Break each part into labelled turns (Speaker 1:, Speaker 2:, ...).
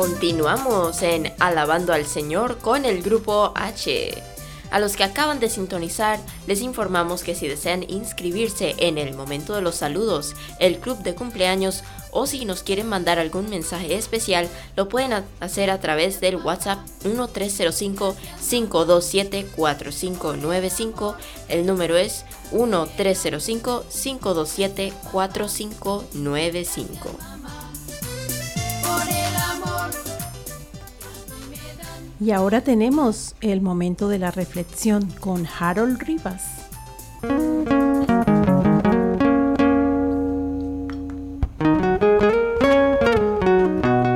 Speaker 1: Continuamos en Alabando al Señor con el grupo H. A los que acaban de sintonizar, les informamos que si desean inscribirse en el momento de los saludos, el club de cumpleaños o si nos quieren mandar algún mensaje especial, lo pueden hacer a través del WhatsApp 1305-527-4595. El número es 1305-527-4595.
Speaker 2: Y ahora tenemos el momento de la reflexión con Harold Rivas.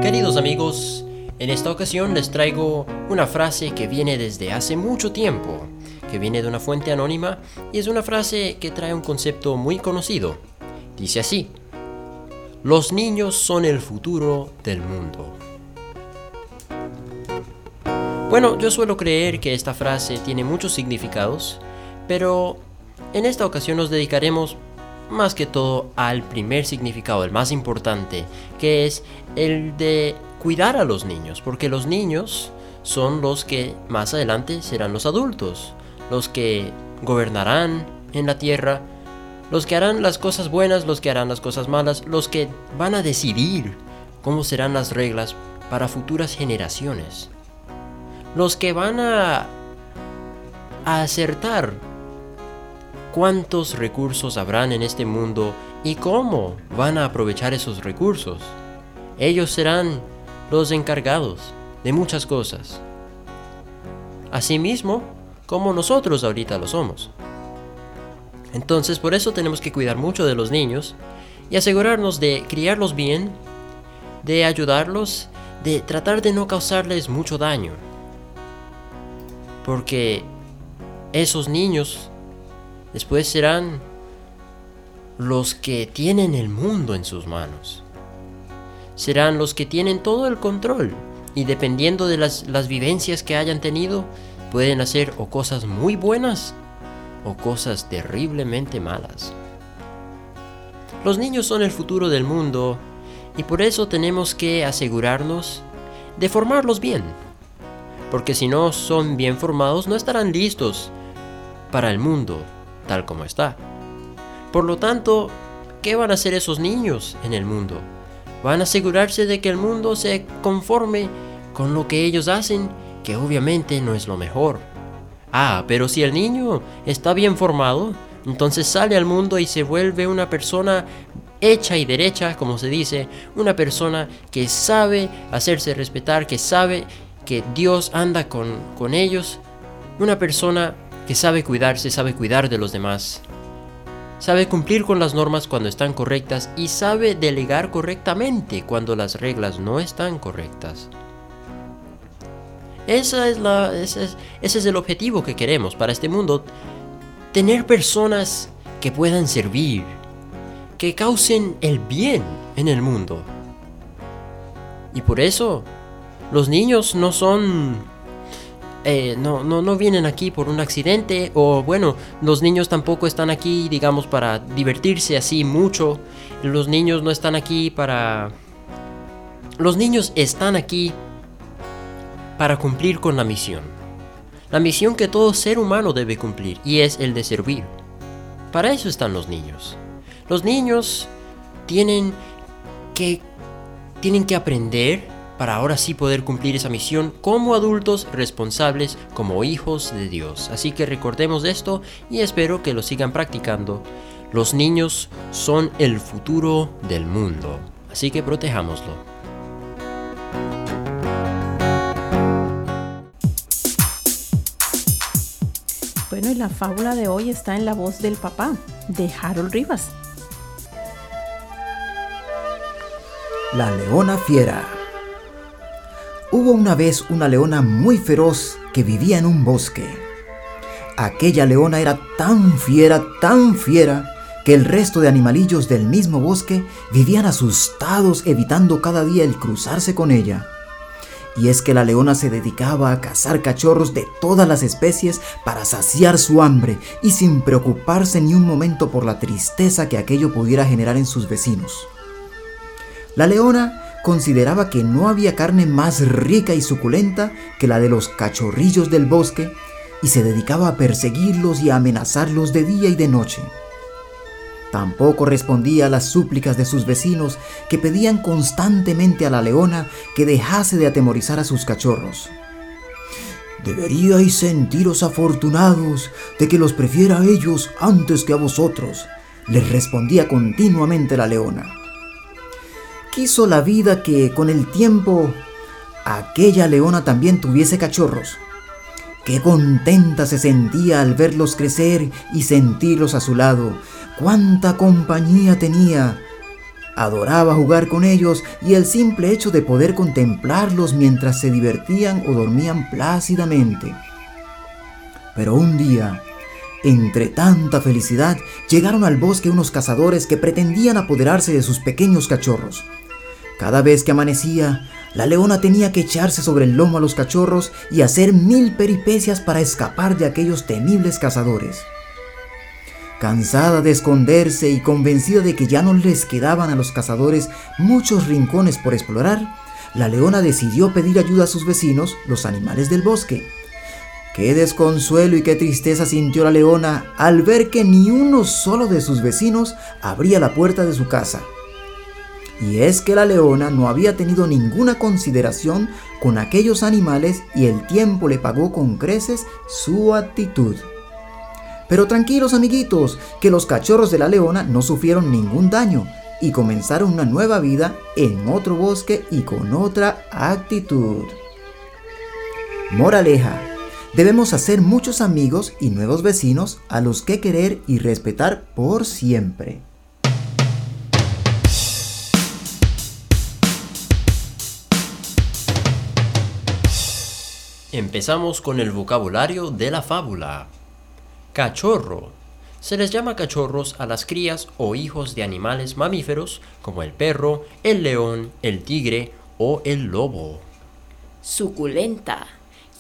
Speaker 3: Queridos amigos, en esta ocasión les traigo una frase que viene desde hace mucho tiempo, que viene de una fuente anónima y es una frase que trae un concepto muy conocido. Dice así, los niños son el futuro del mundo. Bueno, yo suelo creer que esta frase tiene muchos significados, pero en esta ocasión nos dedicaremos más que todo al primer significado, el más importante, que es el de cuidar a los niños, porque los niños son los que más adelante serán los adultos, los que gobernarán en la tierra, los que harán las cosas buenas, los que harán las cosas malas, los que van a decidir cómo serán las reglas para futuras generaciones los que van a, acertar cuántos recursos habrán en este mundo y cómo van a aprovechar esos recursos. Ellos serán los encargados de muchas cosas. Asimismo, como nosotros ahorita lo somos. Entonces por eso tenemos que cuidar mucho de los niños y asegurarnos de criarlos bien, de ayudarlos, de tratar de no causarles mucho daño porque esos niños después serán los que tienen el mundo en sus manos. Serán los que tienen todo el control y dependiendo de las, vivencias que hayan tenido, pueden hacer o cosas muy buenas o cosas terriblemente malas. Los niños son el futuro del mundo y por eso tenemos que asegurarnos de formarlos bien porque si no son bien formados no estarán listos para el mundo tal como está. Por lo tanto, ¿qué van a hacer esos niños en el mundo? Van a asegurarse de que el mundo se conforme con lo que ellos hacen, que obviamente no es lo mejor. Ah, pero si el niño está bien formado, entonces sale al mundo y se vuelve una persona hecha y derecha, como se dice, una persona que sabe hacerse respetar, que sabe que Dios anda con, con ellos, una persona que sabe cuidarse, sabe cuidar de los demás, sabe cumplir con las normas cuando están correctas y sabe delegar correctamente cuando las reglas no están correctas. Esa es la, ese, es, ese es el objetivo que queremos para este mundo. Tener personas que puedan servir, que causen el bien en el mundo. Y por eso los niños no son... Eh, no, no, no vienen aquí por un accidente o bueno, los niños tampoco están aquí, digamos, para divertirse así mucho. Los niños no están aquí para... Los niños están aquí para cumplir con la misión. La misión que todo ser humano debe cumplir y es el de servir. Para eso están los niños. Los niños tienen que tienen que aprender para ahora sí poder cumplir esa misión como adultos responsables, como hijos de Dios. Así que recordemos esto y espero que lo sigan practicando. Los niños son el futuro del mundo, así que protejámoslo.
Speaker 2: Bueno, y la fábula de hoy está en la voz del papá, de Harold Rivas.
Speaker 4: La leona fiera. Hubo una vez una leona muy feroz que vivía en un bosque. Aquella leona era tan fiera, tan fiera, que el resto de animalillos del mismo bosque vivían asustados evitando cada día el cruzarse con ella. Y es que la leona se dedicaba a cazar cachorros de todas las especies para saciar su hambre y sin preocuparse ni un momento por la tristeza que aquello pudiera generar en sus vecinos. La leona consideraba que no había carne más rica y suculenta que la de los cachorrillos del bosque y se dedicaba a perseguirlos y a amenazarlos de día y de noche. Tampoco respondía a las súplicas de sus vecinos que pedían constantemente a la leona que dejase de atemorizar a sus cachorros. Deberíais sentiros afortunados de que los prefiera a ellos antes que a vosotros, les respondía continuamente la leona. Quiso la vida que con el tiempo aquella leona también tuviese cachorros. Qué contenta se sentía al verlos crecer y sentirlos a su lado. Cuánta compañía tenía. Adoraba jugar con ellos y el simple hecho de poder contemplarlos mientras se divertían o dormían plácidamente. Pero un día, entre tanta felicidad, llegaron al bosque unos cazadores que pretendían apoderarse de sus pequeños cachorros. Cada vez que amanecía, la leona tenía que echarse sobre el lomo a los cachorros y hacer mil peripecias para escapar de aquellos temibles cazadores. Cansada de esconderse y convencida de que ya no les quedaban a los cazadores muchos rincones por explorar, la leona decidió pedir ayuda a sus vecinos, los animales del bosque. Qué desconsuelo y qué tristeza sintió la leona al ver que ni uno solo de sus vecinos abría la puerta de su casa. Y es que la leona no había tenido ninguna consideración con aquellos animales y el tiempo le pagó con creces su actitud. Pero tranquilos amiguitos, que los cachorros de la leona no sufrieron ningún daño y comenzaron una nueva vida en otro bosque y con otra actitud. Moraleja. Debemos hacer muchos amigos y nuevos vecinos a los que querer y respetar por siempre.
Speaker 3: Empezamos con el vocabulario de la fábula. Cachorro. Se les llama cachorros a las crías o hijos de animales mamíferos como el perro, el león, el tigre o el lobo.
Speaker 1: Suculenta.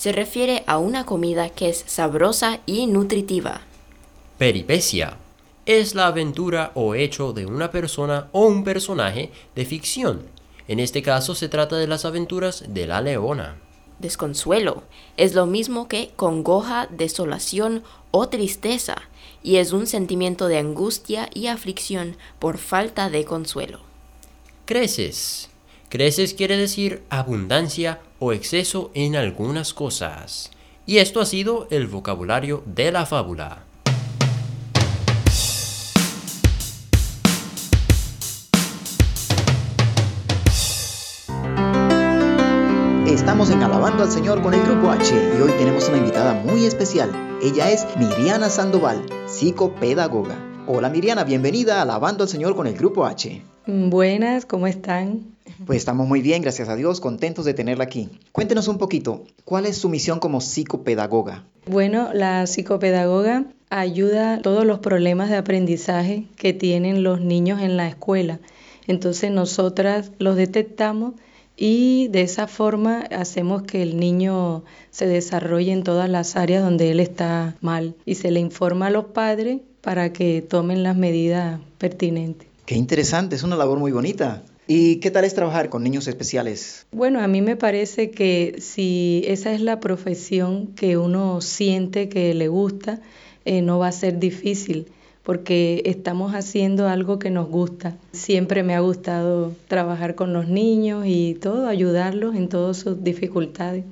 Speaker 1: Se refiere a una comida que es sabrosa y nutritiva.
Speaker 3: Peripecia. Es la aventura o hecho de una persona o un personaje de ficción. En este caso se trata de las aventuras de la leona
Speaker 1: desconsuelo. Es lo mismo que congoja, desolación o tristeza, y es un sentimiento de angustia y aflicción por falta de consuelo.
Speaker 3: Creces. Creces quiere decir abundancia o exceso en algunas cosas. Y esto ha sido el vocabulario de la fábula.
Speaker 4: Estamos en Alabando al Señor con el Grupo H y hoy tenemos una invitada muy especial. Ella es Miriana Sandoval, psicopedagoga. Hola Miriana, bienvenida a Alabando al Señor con el Grupo H.
Speaker 5: Buenas, ¿cómo están?
Speaker 4: Pues estamos muy bien, gracias a Dios, contentos de tenerla aquí. Cuéntenos un poquito, ¿cuál es su misión como psicopedagoga?
Speaker 5: Bueno, la psicopedagoga ayuda a todos los problemas de aprendizaje que tienen los niños en la escuela. Entonces nosotras los detectamos y de esa forma hacemos que el niño se desarrolle en todas las áreas donde él está mal y se le informa a los padres para que tomen las medidas pertinentes.
Speaker 4: Qué interesante, es una labor muy bonita. ¿Y qué tal es trabajar con niños especiales?
Speaker 5: Bueno, a mí me parece que si esa es la profesión que uno siente que le gusta, eh, no va a ser difícil porque estamos haciendo algo que nos gusta. Siempre me ha gustado trabajar con los niños y todo, ayudarlos en todas sus dificultades.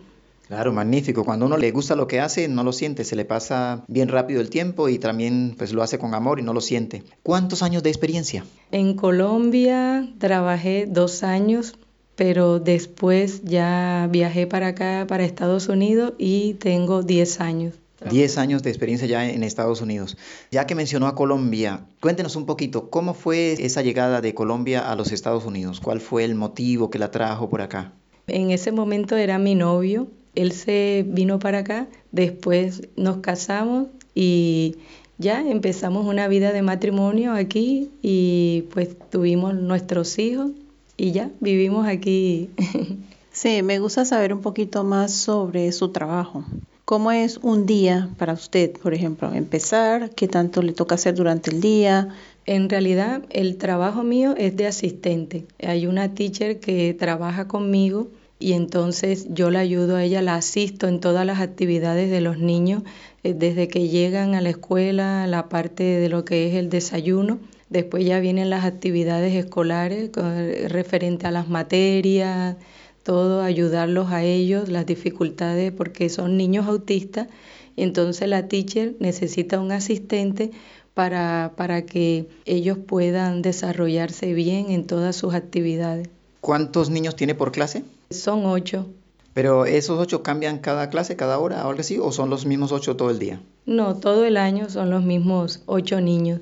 Speaker 4: Claro, magnífico. Cuando uno le gusta lo que hace, no lo siente, se le pasa bien rápido el tiempo y también pues lo hace con amor y no lo siente. ¿Cuántos años de experiencia?
Speaker 5: En Colombia trabajé dos años, pero después ya viajé para acá, para Estados Unidos y tengo diez años.
Speaker 4: 10 años de experiencia ya en Estados Unidos. Ya que mencionó a Colombia, cuéntenos un poquito, ¿cómo fue esa llegada de Colombia a los Estados Unidos? ¿Cuál fue el motivo que la trajo por acá?
Speaker 5: En ese momento era mi novio, él se vino para acá, después nos casamos y ya empezamos una vida de matrimonio aquí y pues tuvimos nuestros hijos y ya vivimos aquí.
Speaker 2: Sí, me gusta saber un poquito más sobre su trabajo. ¿Cómo es un día para usted, por ejemplo? Empezar, qué tanto le toca hacer durante el día,
Speaker 5: En realidad el trabajo mío es de asistente. Hay una teacher que trabaja conmigo y entonces yo la ayudo a ella, la asisto en todas las actividades de los niños, eh, desde que llegan a la escuela, la parte de lo que es el desayuno, después ya vienen las actividades escolares referente a las materias, todo, ayudarlos a ellos, las dificultades, porque son niños autistas, y entonces la teacher necesita un asistente para, para que ellos puedan desarrollarse bien en todas sus actividades.
Speaker 4: ¿Cuántos niños tiene por clase?
Speaker 5: Son ocho.
Speaker 4: ¿Pero esos ocho cambian cada clase, cada hora o algo así? ¿O son los mismos ocho todo el día?
Speaker 5: No, todo el año son los mismos ocho niños.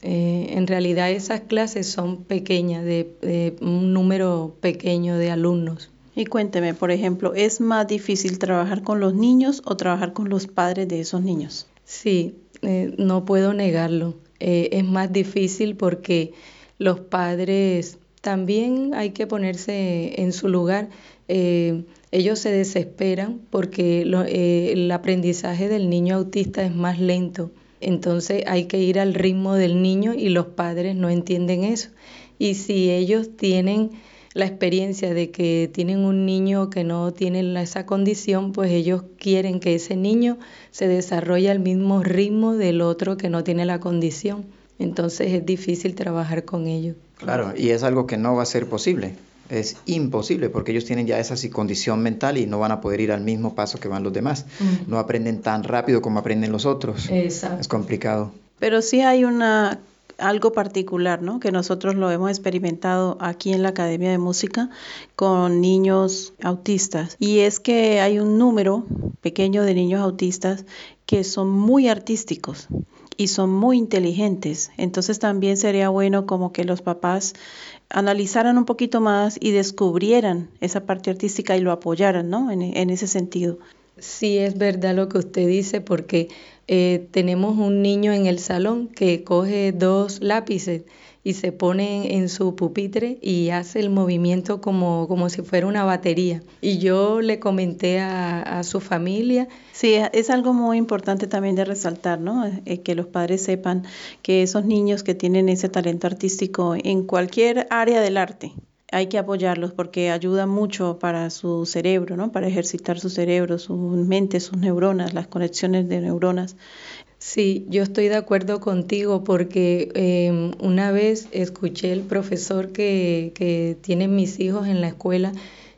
Speaker 5: Eh, en realidad esas clases son pequeñas, de, un número pequeño de alumnos.
Speaker 2: Y cuénteme, por ejemplo, ¿es más difícil trabajar con los niños o trabajar con los padres de esos niños?
Speaker 5: Sí, eh, no puedo negarlo. Eh, es más difícil porque los padres también hay que ponerse en su lugar. Eh, ellos se desesperan porque eh, el aprendizaje del niño autista es más lento. Entonces hay que ir al ritmo del niño y los padres no entienden eso. Y si ellos tienen la experiencia de que tienen un niño que no tiene esa condición, pues ellos quieren que ese niño se desarrolle al mismo ritmo del otro que no tiene la condición. Entonces es difícil trabajar con ellos.
Speaker 4: Claro, y es algo que no va a ser posible. Es imposible porque ellos tienen ya esa condición mental y no van a poder ir al mismo paso que van los demás. No aprenden tan rápido como aprenden los otros.
Speaker 5: Exacto.
Speaker 4: Es complicado.
Speaker 2: Pero sí hay una algo particular, ¿no? Que nosotros lo hemos experimentado aquí en la Academia de Música con niños autistas. Y es que hay un número pequeño de niños autistas que son muy artísticos y son muy inteligentes. Entonces también sería bueno como que los papás analizaran un poquito más y descubrieran esa parte artística y lo apoyaran, ¿no? En, en ese sentido.
Speaker 5: Sí, es verdad lo que usted dice porque eh, tenemos un niño en el salón que coge dos lápices y se pone en su pupitre y hace el movimiento como, como si fuera una batería. Y yo le comenté a, su familia.
Speaker 2: Sí, es algo muy importante también de resaltar, ¿no? Eh, que los padres sepan que esos niños que tienen ese talento artístico en cualquier área del arte, hay que apoyarlos porque ayuda mucho para su cerebro, ¿no? Para ejercitar su cerebro, su mente, sus neuronas, las conexiones de neuronas.
Speaker 5: Sí, yo estoy de acuerdo contigo porque em, una vez escuché el profesor que, que tienen mis hijos en la escuela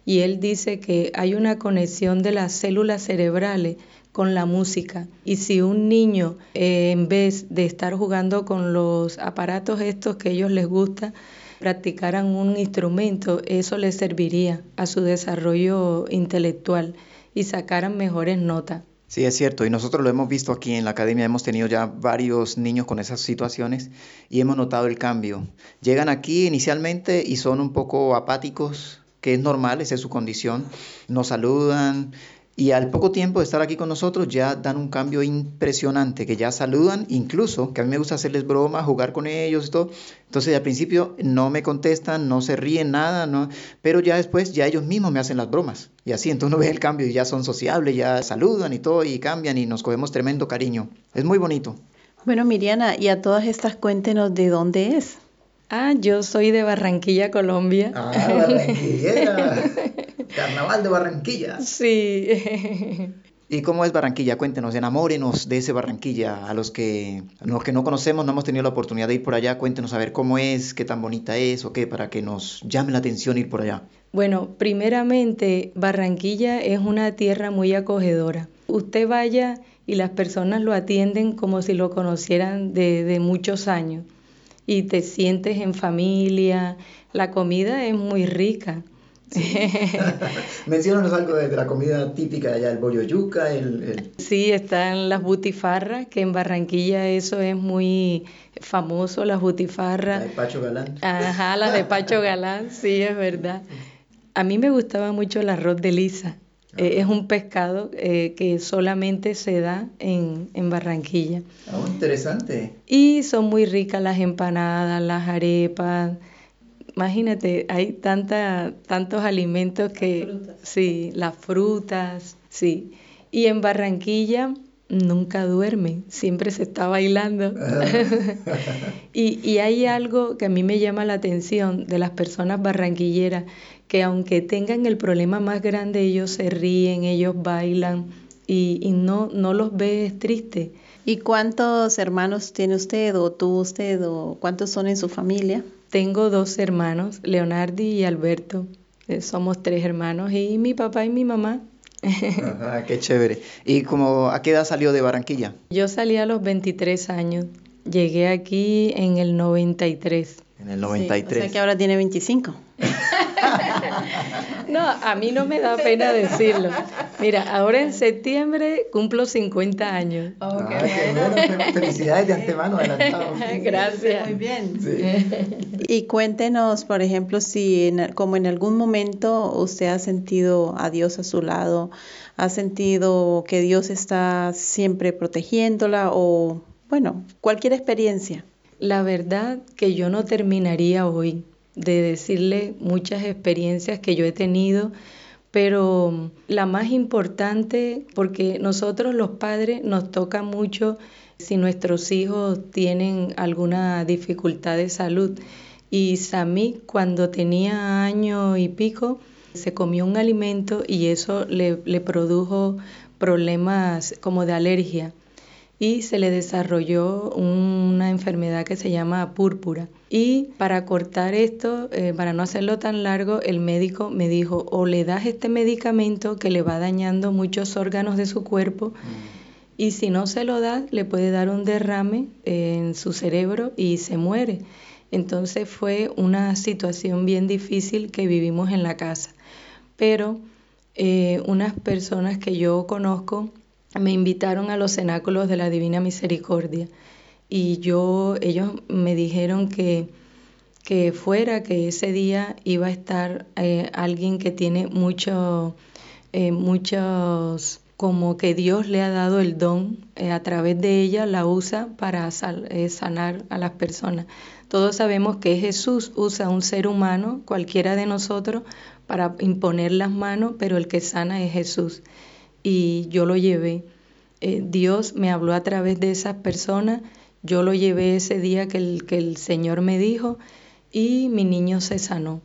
Speaker 5: y él dice que hay una conexión de las células cerebrales con la música. Y si un niño, eh, en vez de estar jugando con los aparatos estos que ellos les gusta, practicaran un instrumento, eso les serviría a su desarrollo intelectual y sacaran mejores notas.
Speaker 4: Sí, es cierto, y nosotros lo hemos visto aquí en la academia, hemos tenido ya varios niños con esas situaciones y hemos notado el cambio. Llegan aquí inicialmente y son un poco apáticos, que es normal, esa es su condición, nos saludan, y al poco tiempo de estar aquí con nosotros ya dan un cambio impresionante, que ya saludan, incluso, que a mí me gusta hacerles bromas, jugar con ellos y todo. Entonces al principio no me contestan, no se ríen nada, ¿no? pero ya después ya ellos mismos me hacen las bromas. Y así, entonces uno ve el cambio y ya son sociables, ya saludan y todo, y cambian y nos cogemos tremendo cariño. Es muy bonito.
Speaker 2: Bueno, Miriana, y a todas estas cuéntenos de dónde es.
Speaker 5: Ah, yo soy de Barranquilla, Colombia.
Speaker 4: Ah, Barranquilla. Carnaval de Barranquilla.
Speaker 5: Sí.
Speaker 4: ¿Y cómo es Barranquilla? Cuéntenos, enamórenos de ese Barranquilla. A los que, los que no conocemos, no hemos tenido la oportunidad de ir por allá, cuéntenos a ver cómo es, qué tan bonita es o qué, para que nos llame la atención ir por allá.
Speaker 5: Bueno, primeramente, Barranquilla es una tierra muy acogedora. Usted vaya y las personas lo atienden como si lo conocieran de, de muchos años y te sientes en familia. La comida es muy rica.
Speaker 4: Sí. Menciónanos algo de, la comida típica de allá, el bollo yuca, el,
Speaker 5: Sí, están las butifarras, que en Barranquilla eso es muy famoso, las butifarras.
Speaker 4: La de Pacho Galán.
Speaker 5: Ajá, las de Pacho Galán, sí, es verdad. A mí me gustaba mucho el arroz de lisa. Eh, es un pescado eh, que solamente se da en, en Barranquilla.
Speaker 4: Ah, interesante.
Speaker 5: Y son muy ricas las empanadas, las arepas. Imagínate, hay tanta, tantos alimentos que... sí, las frutas, sí. Y en Barranquilla nunca duerme, siempre se está bailando. y, y hay algo que a mí me llama la atención de las personas barranquilleras, que aunque tengan el problema más grande, ellos se ríen, ellos bailan y, y no, no los ves tristes.
Speaker 2: ¿Y cuántos hermanos tiene usted o tuvo usted o cuántos son en su familia?
Speaker 5: Tengo dos hermanos, Leonardi y Alberto. Eh, somos tres hermanos y mi papá y mi mamá.
Speaker 4: Ajá, qué chévere. ¿Y como a qué edad salió de Barranquilla?
Speaker 5: Yo salí a los 23 años. Llegué aquí en el 93.
Speaker 4: En el 93.
Speaker 2: o sea que ahora tiene 25.
Speaker 5: No, a mí no me da pena decirlo. Mira, ahora en septiembre cumplo 50 años.
Speaker 4: Qué bueno, felicidades de antemano, adelantado.
Speaker 5: Gracias.
Speaker 2: Muy bien. Y cuéntenos, por ejemplo, si en- como en algún momento usted ha sentido a Dios a su lado, ha sentido que Dios está siempre protegiéndola o, bueno, cualquier experiencia.
Speaker 5: La verdad que yo no terminaría hoy de decirle muchas experiencias que yo he tenido, pero la más importante, porque nosotros los padres nos toca mucho si nuestros hijos tienen alguna dificultad de salud. Y Samí, cuando tenía año y pico, se comió un alimento y eso le, le produjo problemas como de alergia y se le desarrolló una enfermedad que se llama púrpura. Y para cortar esto, eh, para no hacerlo tan largo, el médico me dijo, o le das este medicamento que le va dañando muchos órganos de su cuerpo, y si no se lo das, le puede dar un derrame en su cerebro y se muere. Entonces fue una situación bien difícil que vivimos en la casa. Pero eh, unas personas que yo conozco me invitaron a los cenáculos de la Divina Misericordia. Y yo ellos me dijeron que que fuera que ese día iba a estar eh, alguien que tiene mucho eh, muchos como que Dios le ha dado el don eh, a través de ella la usa para eh, sanar a las personas. Todos sabemos que Jesús usa un ser humano cualquiera de nosotros para imponer las manos pero el que sana es Jesús y yo lo llevé. Eh, Dios me habló a través de esas personas, yo lo llevé ese día que el, que el Señor me dijo y mi niño se sanó.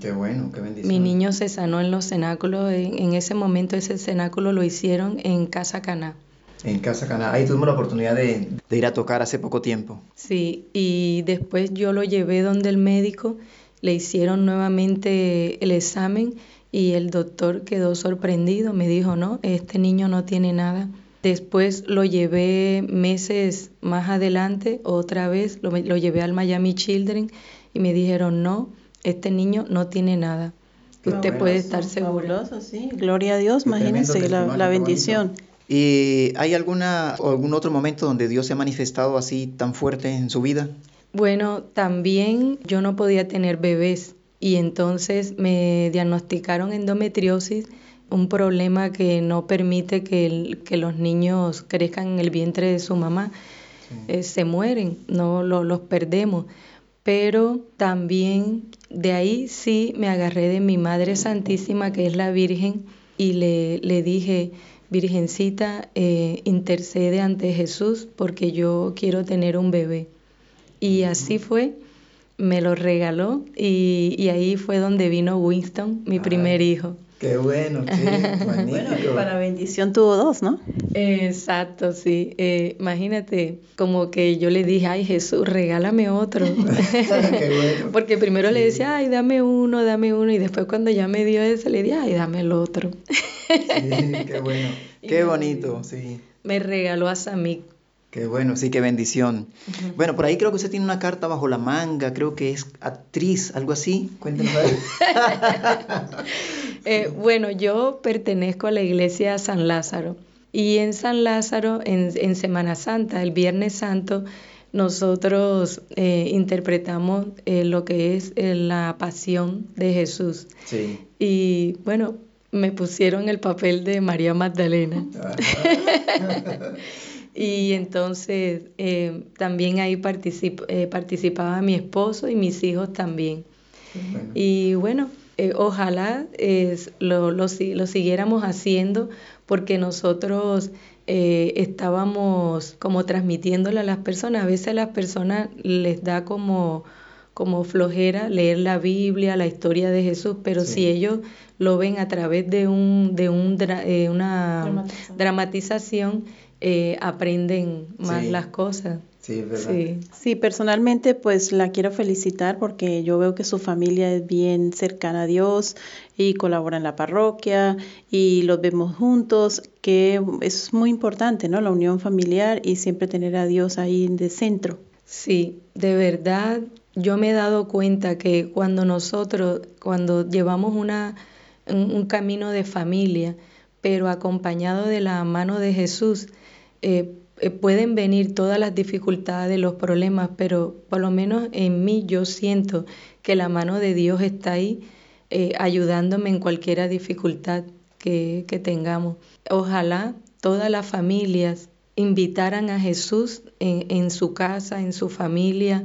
Speaker 4: Qué bueno, qué bendición.
Speaker 5: Mi niño se sanó en los cenáculos, en, en ese momento ese cenáculo lo hicieron en Casa Caná.
Speaker 4: En Casa Cana. Ahí tuvimos la oportunidad de, de ir a tocar hace poco tiempo.
Speaker 5: Sí, y después yo lo llevé donde el médico, le hicieron nuevamente el examen y el doctor quedó sorprendido, me dijo, no, este niño no tiene nada. Después lo llevé meses más adelante, otra vez, lo, lo llevé al Miami Children y me dijeron, no, este niño no tiene nada. Usted puede estar seguro.
Speaker 2: Fabuloso, sí. Gloria a Dios,
Speaker 4: Qué
Speaker 2: imagínense la, la bendición.
Speaker 4: ¿Y hay alguna o algún otro momento donde Dios se ha manifestado así tan fuerte en su vida?
Speaker 5: Bueno, también yo no podía tener bebés y entonces me diagnosticaron endometriosis, un problema que no permite que, el- que los niños crezcan en el vientre de su mamá. Eh, se mueren, no lo- los perdemos. Pero también de ahí sí me agarré de mi Madre Santísima, que es la Virgen, y le, le dije, Virgencita, eh, intercede ante Jesús porque yo quiero tener un bebé. Y así fue, me lo regaló y, y ahí fue donde vino Winston, mi primer hijo.
Speaker 4: Qué bueno, qué
Speaker 2: Bueno, y para bendición tuvo dos, ¿no?
Speaker 5: Exacto, sí. Eh, imagínate, como que yo le dije, ay Jesús, regálame otro.
Speaker 4: bueno.
Speaker 5: Porque primero le decía, ay, dame uno, dame uno, y después cuando ya me dio ese, le dije, ay, dame el otro.
Speaker 4: Sí, qué bueno. Qué bonito, sí.
Speaker 5: Me regaló a Samik.
Speaker 4: Qué bueno, sí, qué bendición. Bueno, por ahí creo que usted tiene una carta bajo la manga, creo que es actriz, algo así. Ver.
Speaker 5: Eh, bueno, yo pertenezco a la iglesia San Lázaro y en San Lázaro, en, en Semana Santa, el Viernes Santo, nosotros eh, interpretamos eh, lo que es eh, la pasión de Jesús.
Speaker 4: Sí.
Speaker 5: Y bueno, me pusieron el papel de María Magdalena. Y entonces eh, también ahí particip- eh, participaba mi esposo y mis hijos también.
Speaker 4: Bueno.
Speaker 5: Y bueno, eh, ojalá es, lo, lo, si- lo siguiéramos haciendo porque nosotros eh, estábamos como transmitiéndole a las personas. A veces a las personas les da como, como flojera leer la Biblia, la historia de Jesús, pero si ellos lo ven a través de, un, de un, eh, una dramatización, eh, aprenden más las cosas.
Speaker 2: Sí, Sí. sí, personalmente pues la quiero felicitar porque yo veo que su familia es bien cercana a Dios y colabora en la parroquia y los vemos juntos, que es muy importante, ¿no? La unión familiar y siempre tener a Dios ahí en el centro.
Speaker 5: Sí, de verdad yo me he dado cuenta que cuando nosotros, cuando llevamos una, un, camino de familia, pero acompañado de la mano de Jesús, eh, eh, pueden venir todas las dificultades, los problemas, pero por lo menos en mí yo siento que la mano de Dios está ahí eh, ayudándome en cualquier dificultad que, tengamos. Ojalá todas las familias invitaran a Jesús en, su casa, en su familia,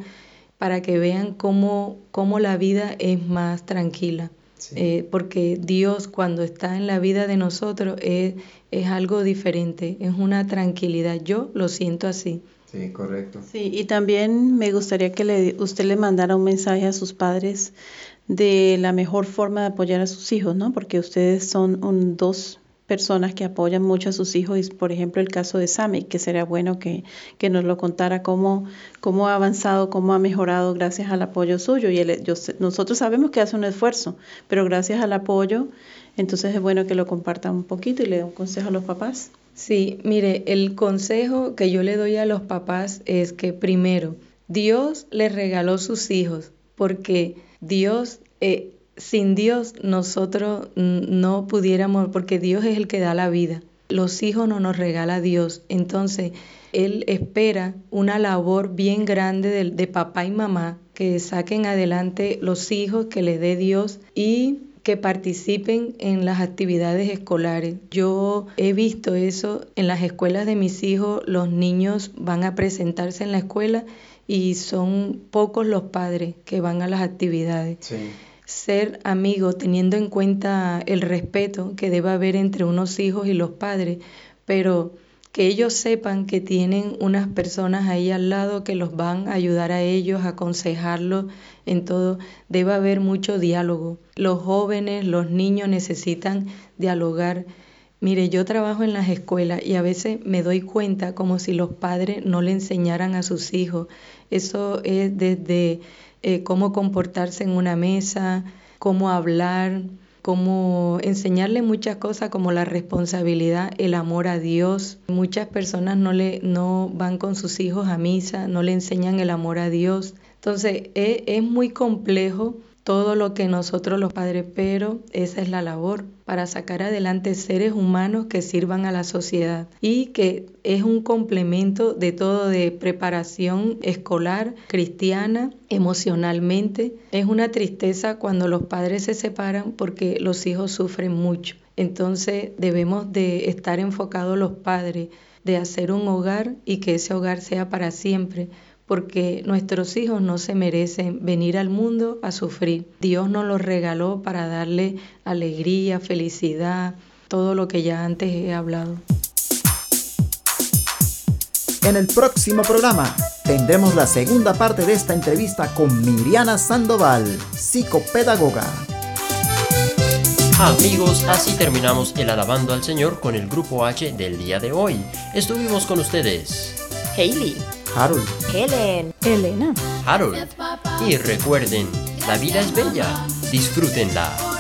Speaker 5: para que vean cómo, cómo la vida es más tranquila. Eh, porque Dios cuando está en la vida de nosotros es, es algo diferente, es una tranquilidad. Yo lo siento así.
Speaker 4: Sí, correcto.
Speaker 2: Sí, y también me gustaría que le, usted le mandara un mensaje a sus padres de la mejor forma de apoyar a sus hijos, ¿no? Porque ustedes son un, dos personas que apoyan mucho a sus hijos y por ejemplo el caso de Sammy, que sería bueno que, que nos lo contara cómo, cómo ha avanzado, cómo ha mejorado gracias al apoyo suyo. Y nosotros sabemos que hace un esfuerzo, pero gracias al apoyo, entonces es bueno que lo comparta un poquito y le dé un consejo a los papás.
Speaker 5: Sí, mire, el consejo que yo le doy a los papás es que primero, Dios les regaló sus hijos porque Dios eh, sin Dios nosotros no pudiéramos, porque Dios es el que da la vida. Los hijos no nos regala Dios. Entonces, Él espera una labor bien grande de, de papá y mamá que saquen adelante los hijos que le dé Dios y que participen en las actividades escolares. Yo he visto eso en las escuelas de mis hijos, los niños van a presentarse en la escuela y son pocos los padres que van a las actividades. Sí ser amigo teniendo en cuenta el respeto que debe haber entre unos hijos y los padres, pero que ellos sepan que tienen unas personas ahí al lado que los van a ayudar a ellos, a aconsejarlos en todo. Debe haber mucho diálogo. Los jóvenes, los niños necesitan dialogar. Mire, yo trabajo en las escuelas y a veces me doy cuenta como si los padres no le enseñaran a sus hijos. Eso es desde eh, cómo comportarse en una mesa, cómo hablar, cómo enseñarle muchas cosas como la responsabilidad, el amor a Dios. Muchas personas no, le, no van con sus hijos a misa, no le enseñan el amor a Dios. Entonces es, es muy complejo todo lo que nosotros los padres, pero esa es la labor para sacar adelante seres humanos que sirvan a la sociedad y que es un complemento de todo de preparación escolar, cristiana, emocionalmente. Es una tristeza cuando los padres se separan porque los hijos sufren mucho. Entonces debemos de estar enfocados los padres de hacer un hogar y que ese hogar sea para siempre porque nuestros hijos no se merecen venir al mundo a sufrir. Dios nos los regaló para darle alegría, felicidad, todo lo que ya antes he hablado.
Speaker 4: En el próximo programa tendremos la segunda parte de esta entrevista con Miriana Sandoval, psicopedagoga.
Speaker 3: Amigos, así terminamos el Alabando al Señor con el Grupo H del día de hoy. Estuvimos con ustedes.
Speaker 1: Hailey.
Speaker 4: Harold,
Speaker 1: Helen,
Speaker 2: Elena,
Speaker 3: Harold. Y recuerden, la vida es bella, disfrútenla.